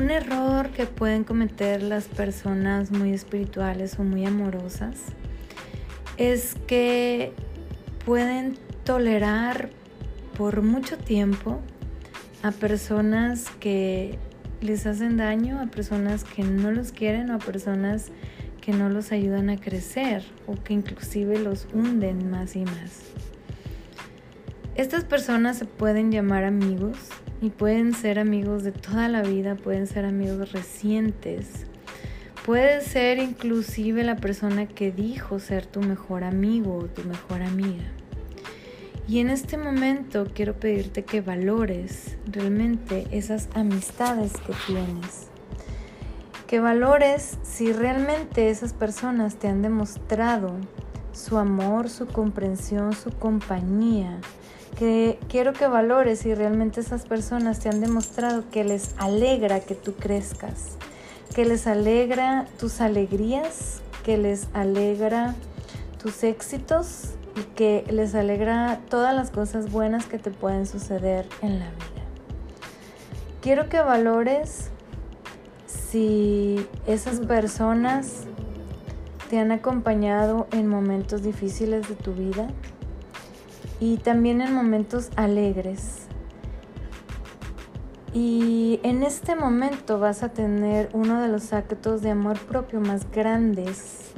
Un error que pueden cometer las personas muy espirituales o muy amorosas es que pueden tolerar por mucho tiempo a personas que les hacen daño, a personas que no los quieren o a personas que no los ayudan a crecer o que inclusive los hunden más y más. Estas personas se pueden llamar amigos y pueden ser amigos de toda la vida, pueden ser amigos recientes, puede ser inclusive la persona que dijo ser tu mejor amigo o tu mejor amiga. Y en este momento quiero pedirte que valores realmente esas amistades que tienes. Que valores si realmente esas personas te han demostrado su amor, su comprensión, su compañía. Que quiero que valores si realmente esas personas te han demostrado que les alegra que tú crezcas, que les alegra tus alegrías, que les alegra tus éxitos, y que les alegra todas las cosas buenas que te pueden suceder en la vida. Quiero que valores si esas personas te han acompañado en momentos difíciles de tu vida y también en momentos alegres. Y en este momento vas a tener uno de los actos de amor propio más grandes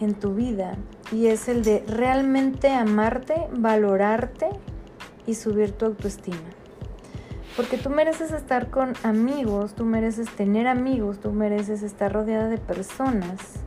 en tu vida y es el de realmente amarte, valorarte y subir tu autoestima. Porque tú mereces estar con amigos, tú mereces tener amigos, tú mereces estar rodeada de personas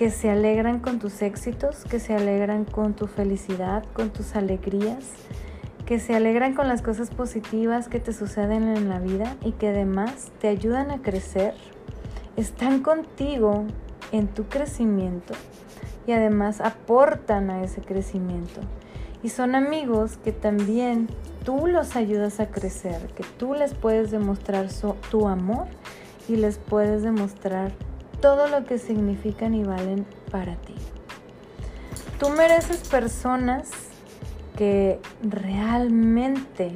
que se alegran con tus éxitos, que se alegran con tu felicidad, con tus alegrías, que se alegran con las cosas positivas que te suceden en la vida y que además te ayudan a crecer, están contigo en tu crecimiento y además aportan a ese crecimiento. Y son amigos que también tú los ayudas a crecer, que tú les puedes demostrar tu amor y les puedes demostrar todo lo que significan y valen para ti. Tú mereces personas que realmente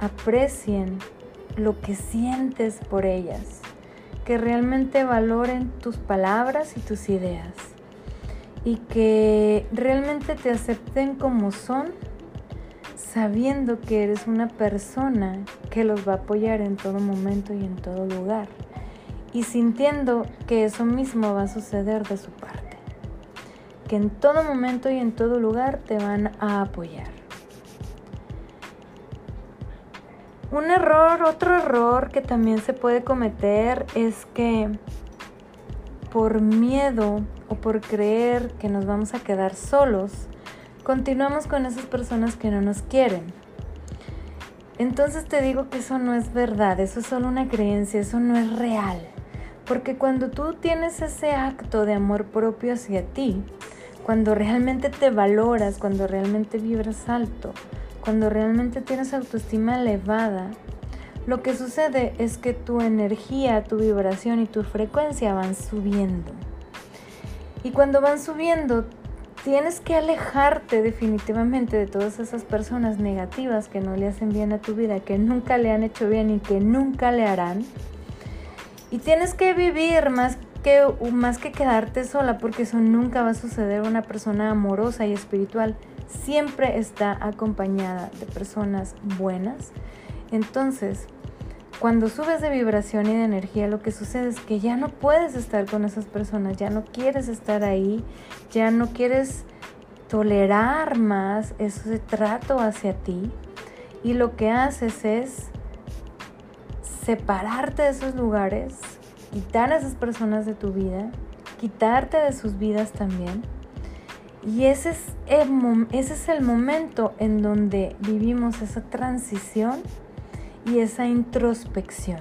aprecien lo que sientes por ellas, que realmente valoren tus palabras y tus ideas y que realmente te acepten como son, sabiendo que eres una persona que los va a apoyar en todo momento y en todo lugar, y sintiendo que eso mismo va a suceder de su parte, que en todo momento y en todo lugar te van a apoyar. Un error, otro error que también se puede cometer es que por miedo o por creer que nos vamos a quedar solos, continuamos con esas personas que no nos quieren. Entonces te digo que eso no es verdad, eso es solo una creencia, eso no es real. Porque cuando tú tienes ese acto de amor propio hacia ti, cuando realmente te valoras, cuando realmente vibras alto, cuando realmente tienes autoestima elevada, lo que sucede es que tu energía, tu vibración y tu frecuencia van subiendo. Y cuando van subiendo, tienes que alejarte definitivamente de todas esas personas negativas que no le hacen bien a tu vida, que nunca le han hecho bien y que nunca le harán. Y tienes que vivir más que, más que quedarte sola, porque eso nunca va a suceder. Una persona amorosa y espiritual siempre está acompañada de personas buenas entonces, cuando subes de vibración y de energía, lo que sucede es que ya no puedes estar con esas personas, ya no quieres estar ahí, ya no quieres tolerar más ese trato hacia ti y lo que haces es separarte de esos lugares, quitar a esas personas de tu vida, quitarte de sus vidas también. Y ese es el, ese es el momento en donde vivimos esa transición y esa introspección.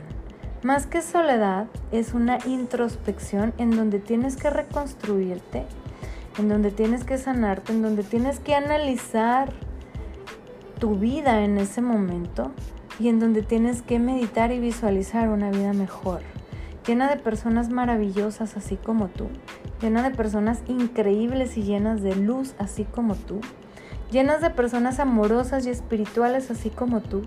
Más que soledad, es una introspección en donde tienes que reconstruirte, en donde tienes que sanarte, en donde tienes que analizar tu vida en ese momento y en donde tienes que meditar y visualizar una vida mejor, llena de personas maravillosas así como tú, llena de personas increíbles y llenas de luz así como tú, llenas de personas amorosas y espirituales así como tú,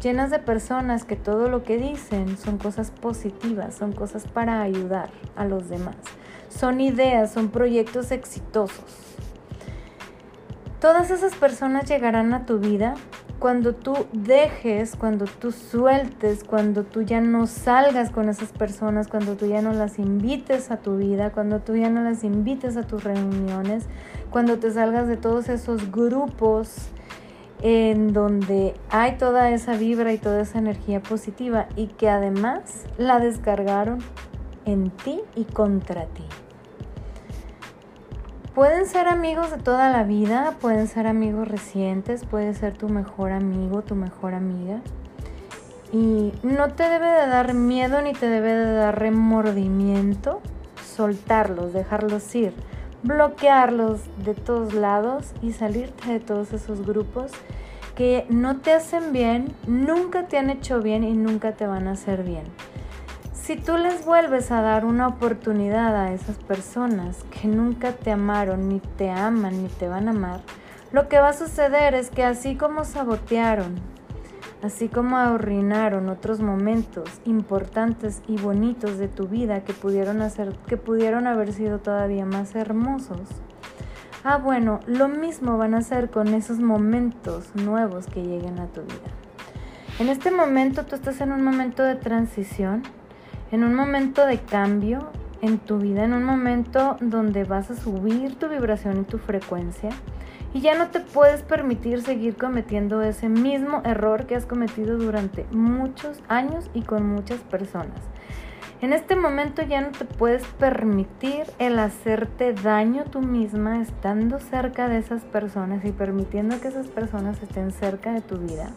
llenas de personas que todo lo que dicen son cosas positivas, son cosas para ayudar a los demás, son ideas, son proyectos exitosos. Todas esas personas llegarán a tu vida cuando tú dejes, cuando tú sueltes, cuando tú ya no salgas con esas personas, cuando tú ya no las invites a tu vida, cuando tú ya no las invites a tus reuniones, cuando te salgas de todos esos grupos en donde hay toda esa vibra y toda esa energía positiva y que además la descargaron en ti y contra ti. Pueden ser amigos de toda la vida, pueden ser amigos recientes, puede ser tu mejor amigo, tu mejor amiga. Y no te debe de dar miedo ni te debe de dar remordimiento soltarlos, dejarlos ir, bloquearlos de todos lados y salirte de todos esos grupos que no te hacen bien, nunca te han hecho bien y nunca te van a hacer bien. Si tú les vuelves a dar una oportunidad a esas personas que nunca te amaron, ni te aman, ni te van a amar, lo que va a suceder es que así como sabotearon, así como arruinaron otros momentos importantes y bonitos de tu vida que pudieron hacer, que pudieron haber sido todavía más hermosos. Ah, bueno, lo mismo van a hacer con esos momentos nuevos que lleguen a tu vida. En este momento tú estás en un momento de transición en un momento de cambio en tu vida, en un momento donde vas a subir tu vibración y tu frecuencia y ya no te puedes permitir seguir cometiendo ese mismo error que has cometido durante muchos años y con muchas personas. En este momento ya no te puedes permitir el hacerte daño tú misma estando cerca de esas personas y permitiendo que esas personas estén cerca de tu vida.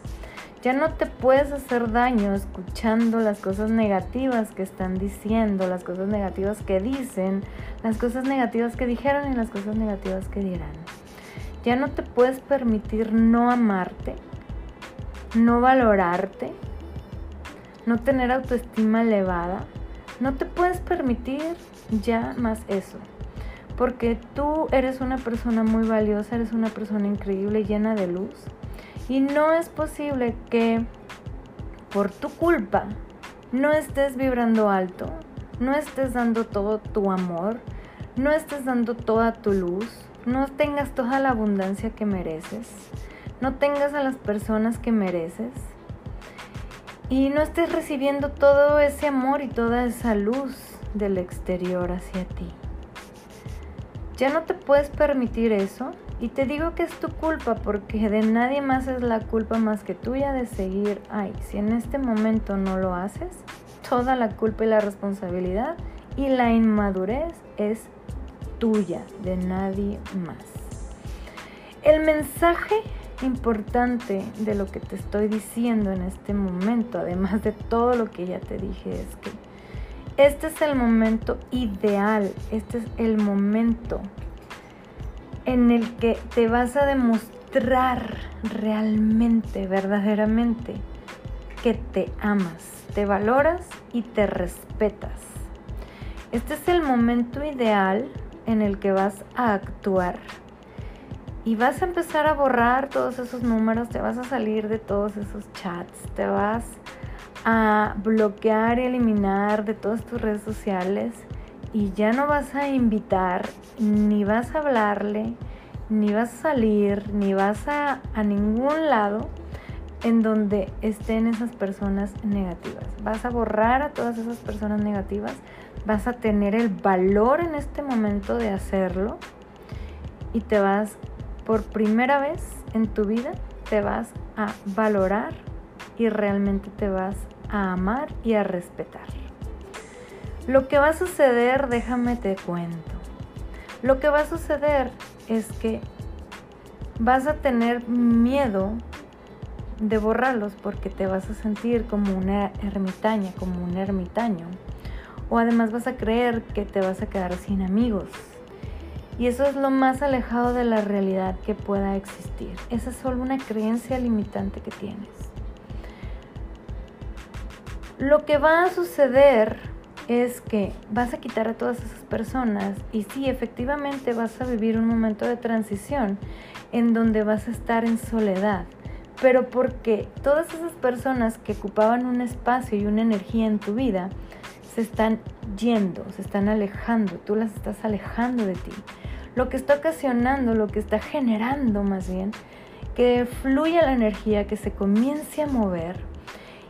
Ya no te puedes hacer daño escuchando las cosas negativas que están diciendo, las cosas negativas que dicen, las cosas negativas que dijeron y las cosas negativas que dirán. Ya no te puedes permitir no amarte, no valorarte, no tener autoestima elevada. No te puedes permitir ya más eso. Porque tú eres una persona muy valiosa, eres una persona increíble, llena de luz y no es posible que por tu culpa no estés vibrando alto, no estés dando todo tu amor, no estés dando toda tu luz, no tengas toda la abundancia que mereces, no tengas a las personas que mereces y no estés recibiendo todo ese amor y toda esa luz del exterior hacia ti. Ya no te puedes permitir eso y te digo que es tu culpa porque de nadie más es la culpa más que tuya de seguir. Ay, si en este momento no lo haces, toda la culpa y la responsabilidad y la inmadurez es tuya, de nadie más. El mensaje importante de lo que te estoy diciendo en este momento, además de todo lo que ya te dije, es que este es el momento ideal, este es el momento en el que te vas a demostrar realmente, verdaderamente, que te amas, te valoras y te respetas. Este es el momento ideal en el que vas a actuar y vas a empezar a borrar todos esos números, te vas a salir de todos esos chats, te vas a bloquear y eliminar de todas tus redes sociales y ya no vas a invitar, ni vas a hablarle, ni vas a salir, ni vas a, a ningún lado en donde estén esas personas negativas. Vas a borrar a todas esas personas negativas, vas a tener el valor en este momento de hacerlo y te vas, por primera vez en tu vida, te vas a valorar y realmente te vas a amar y a respetar. Lo que va a suceder, déjame te cuento. Lo que va a suceder es que vas a tener miedo de borrarlos porque te vas a sentir como una ermitaña, como un ermitaño. O además vas a creer que te vas a quedar sin amigos. Y eso es lo más alejado de la realidad que pueda existir. Esa es solo una creencia limitante que tienes. Lo que va a suceder es que vas a quitar a todas esas personas y sí, efectivamente vas a vivir un momento de transición en donde vas a estar en soledad, pero porque todas esas personas que ocupaban un espacio y una energía en tu vida se están yendo, se están alejando, tú las estás alejando de ti. Lo que está ocasionando, lo que está generando más bien, que fluya la energía, que se comience a mover.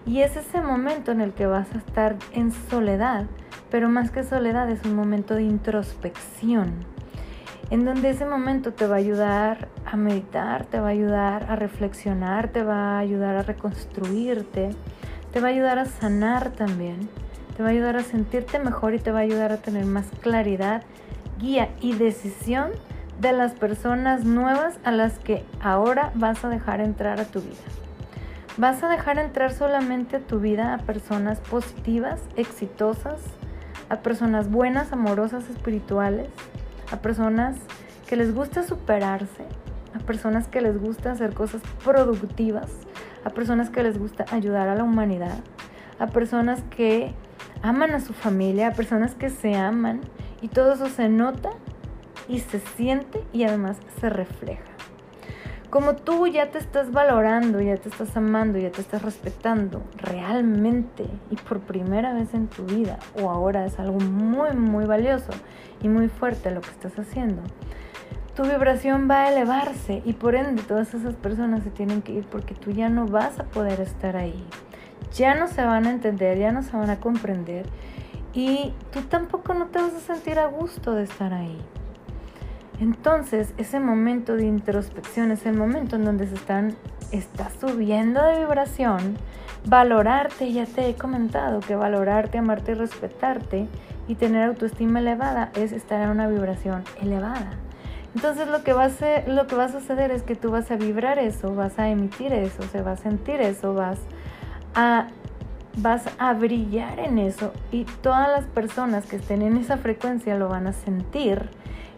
Y es ese momento en el que vas a estar en soledad, pero más que soledad es un momento de introspección, en donde ese momento te va a ayudar a meditar, te va a ayudar a reflexionar, te va a ayudar a reconstruirte, te va a ayudar a sanar también, te va a ayudar a sentirte mejor y te va a ayudar a tener más claridad, guía y decisión de las personas nuevas a las que ahora vas a dejar entrar a tu vida. Vas a dejar entrar solamente a tu vida a personas positivas, exitosas, a personas buenas, amorosas, espirituales, a personas que les gusta superarse, a personas que les gusta hacer cosas productivas, a personas que les gusta ayudar a la humanidad, a personas que aman a su familia, a personas que se aman y todo eso se nota y se siente y además se refleja. Como tú ya te estás valorando, ya te estás amando, ya te estás respetando realmente y por primera vez en tu vida o ahora es algo muy muy valioso y muy fuerte lo que estás haciendo, tu vibración va a elevarse y por ende todas esas personas se tienen que ir porque tú ya no vas a poder estar ahí. Ya no se van a entender, ya no se van a comprender y tú tampoco no te vas a sentir a gusto de estar ahí. Entonces, ese momento de introspección es el momento en donde se están, está subiendo de vibración. Valorarte, ya te he comentado que valorarte, amarte y respetarte y tener autoestima elevada es estar en una vibración elevada. Entonces lo que, va a ser, lo que va a suceder es que tú vas a vibrar eso, vas a emitir eso, se va a sentir eso, vas a, vas a brillar en eso y todas las personas que estén en esa frecuencia lo van a sentir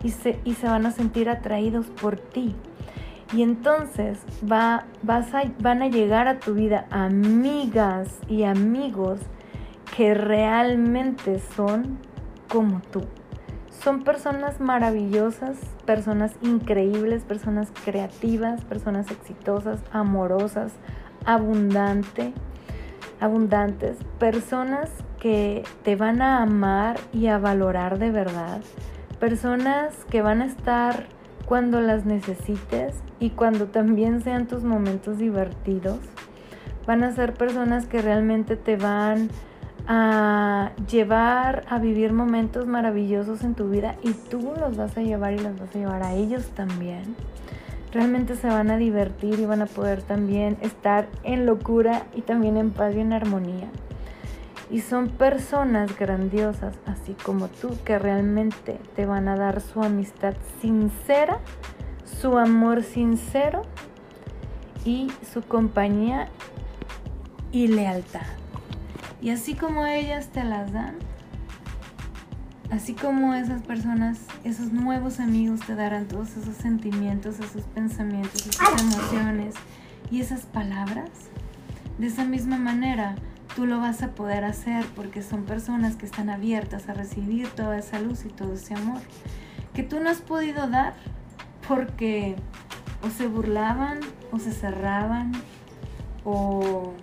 y se, y se van a sentir atraídos por ti. Y entonces va, vas a, van a llegar a tu vida amigas y amigos que realmente son como tú. Son personas maravillosas, personas increíbles, personas creativas, personas exitosas, amorosas, abundante, abundantes, personas que te van a amar y a valorar de verdad, personas que van a estar cuando las necesites y cuando también sean tus momentos divertidos. Van a ser personas que realmente te van a llevar a vivir momentos maravillosos en tu vida y tú los vas a llevar y los vas a llevar a ellos también. Realmente se van a divertir y van a poder también estar en locura y también en paz y en armonía. Y son personas grandiosas, así como tú, que realmente te van a dar su amistad sincera, su amor sincero y su compañía y lealtad. Y así como ellas te las dan, así como esas personas, esos nuevos amigos te darán todos esos sentimientos, esos pensamientos, esas emociones y esas palabras, de esa misma manera tú lo vas a poder hacer porque son personas que están abiertas a recibir toda esa luz y todo ese amor que tú no has podido dar porque o se burlaban o se cerraban o,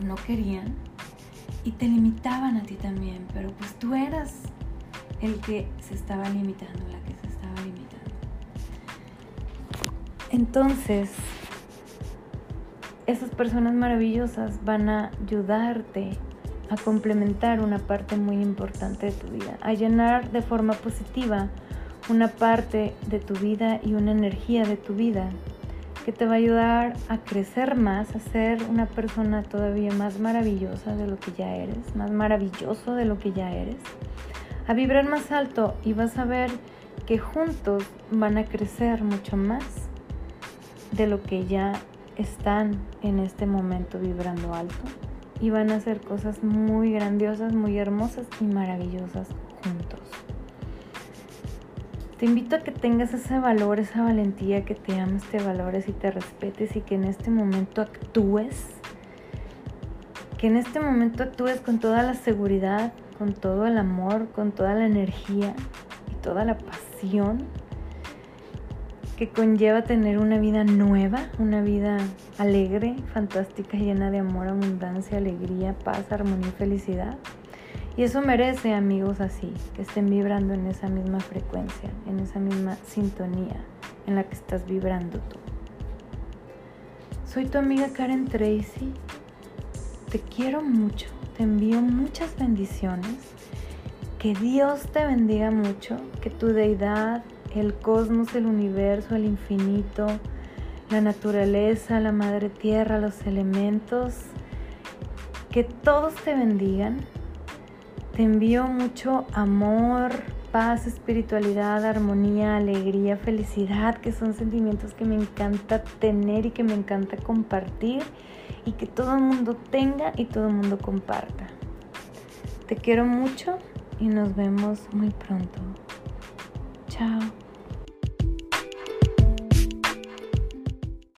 no querían y te limitaban a ti también, pero pues tú eras el que se estaba limitando, la que se estaba limitando. Entonces, esas personas maravillosas van a ayudarte a complementar una parte muy importante de tu vida, a llenar de forma positiva una parte de tu vida y una energía de tu vida que te va a ayudar a crecer más, a ser una persona todavía más maravillosa de lo que ya eres, más maravilloso de lo que ya eres, a vibrar más alto y vas a ver que juntos van a crecer mucho más de lo que ya están en este momento vibrando alto y van a hacer cosas muy grandiosas, muy hermosas y maravillosas juntos. Te invito a que tengas ese valor, esa valentía, que te ames, te valores y te respetes y que en este momento actúes. Que en este momento actúes con toda la seguridad, con todo el amor, con toda la energía y toda la pasión que conlleva tener una vida nueva, una vida alegre, fantástica, llena de amor, abundancia, alegría, paz, armonía y felicidad. Y eso merece amigos así, que estén vibrando en esa misma frecuencia, en esa misma sintonía en la que estás vibrando tú. Soy tu amiga Karen Tracy. Te quiero mucho. Te envío muchas bendiciones. Que Dios te bendiga mucho. Que tu deidad, el cosmos, el universo, el infinito, la naturaleza, la madre tierra, los elementos, que todos te bendigan te envío mucho amor, paz, espiritualidad, armonía, alegría, felicidad, que son sentimientos que me encanta tener y que me encanta compartir y que todo el mundo tenga y todo el mundo comparta. Te quiero mucho y nos vemos muy pronto. 好。